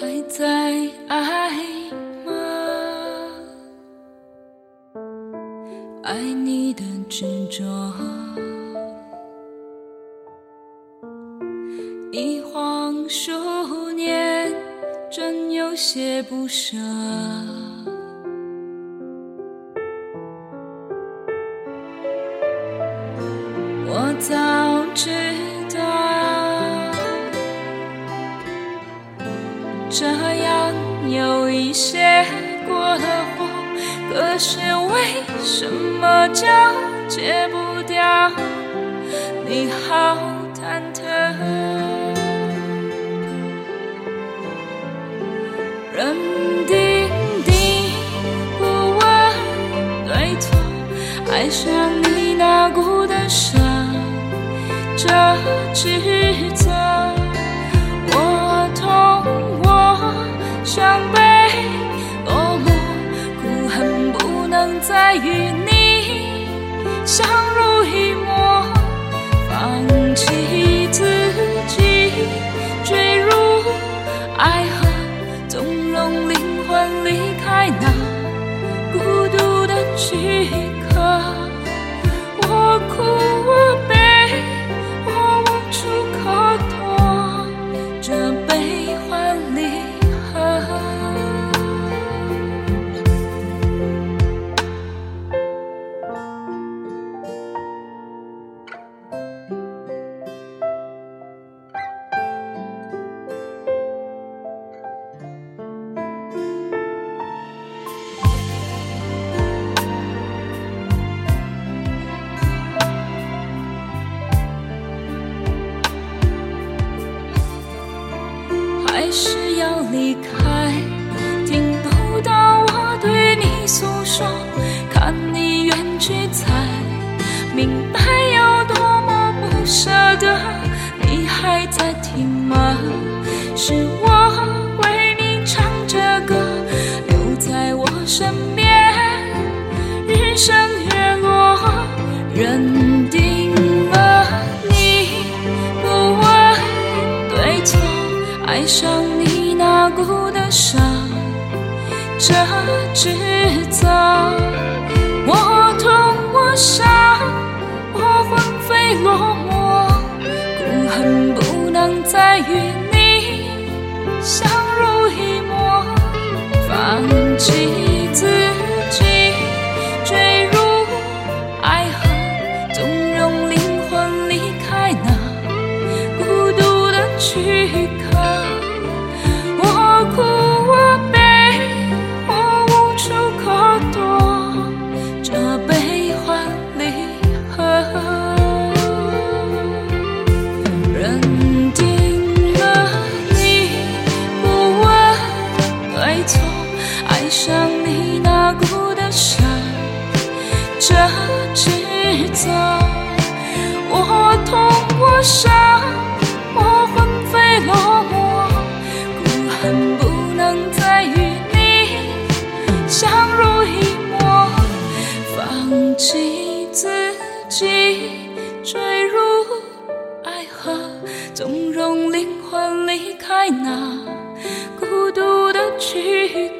还在爱吗？爱你的执着，一晃数年，真有些不舍。我早知这样有一些过了火，可是为什么就戒不掉？你好忐忑，人定定不问对错，爱上你那股的伤。这指责，伤悲，落寞，苦恨不能再与你相是要离开，听不到我对你诉说，看你远去才明白有多么不舍得。你还在听吗？是我为你唱着歌，留在我身边，日升月落，认定了你不问对错。爱上伤，这指责，我痛我伤，我魂飞落寞，苦恨不能再遇。坠入爱河，纵容灵魂离开那孤独的躯壳。